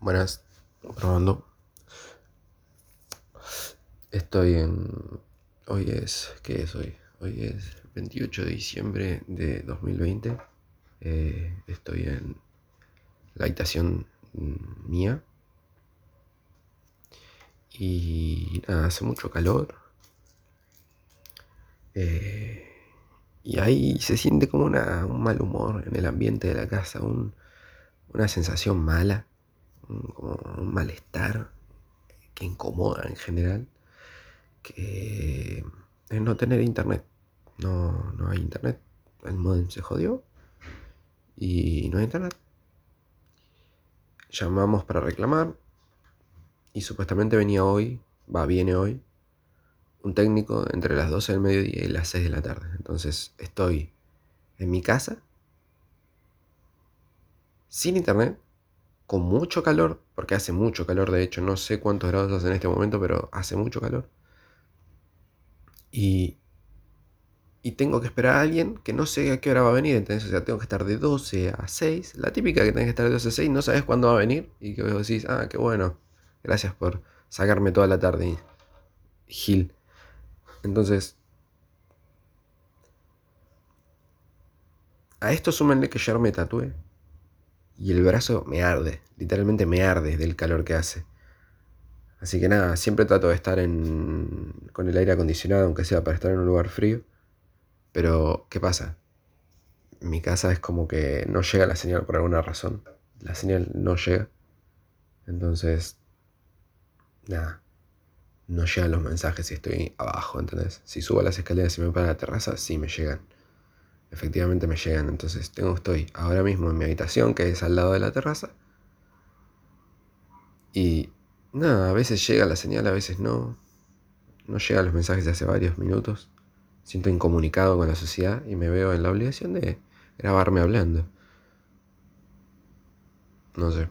Buenas, probando. Estoy en. Hoy es. ¿Qué es hoy? Hoy es 28 de diciembre de 2020. Eh, estoy en la habitación mía. Y nada, hace mucho calor. Eh, y ahí se siente como una, un mal humor en el ambiente de la casa, una sensación mala como un malestar que incomoda en general, que es no tener internet. No, no hay internet. El modem se jodió y no hay internet. Llamamos para reclamar y supuestamente venía hoy, va, viene hoy, un técnico entre las 12 del mediodía y las 6 de la tarde. Entonces estoy en mi casa, sin internet, con mucho calor, porque hace mucho calor, de hecho, no sé cuántos grados hace en este momento, pero hace mucho calor. Y, y tengo que esperar a alguien que no sé a qué hora va a venir, entonces, o sea, tengo que estar de 12 a 6, la típica que tenés que estar de 12 a 6, no sabes cuándo va a venir, y que vos decís, ah, qué bueno, gracias por sacarme toda la tarde, Gil. Entonces, a esto súmenle que ya me tatué y el brazo me arde, literalmente me arde del calor que hace. Así que nada, siempre trato de estar en, con el aire acondicionado, aunque sea para estar en un lugar frío. Pero, ¿qué pasa? Mi casa es como que no llega la señal por alguna razón. La señal no llega. Entonces, nada, no llegan los mensajes si estoy abajo, ¿entendés? Si subo las escaleras y me para la terraza, sí me llegan efectivamente me llegan. Entonces tengo, estoy ahora mismo en mi habitación, que es al lado de la terraza. Y nada, a veces llega la señal, a veces no. No llegan los mensajes de hace varios minutos. Siento incomunicado con la sociedad y me veo en la obligación de grabarme hablando. No sé.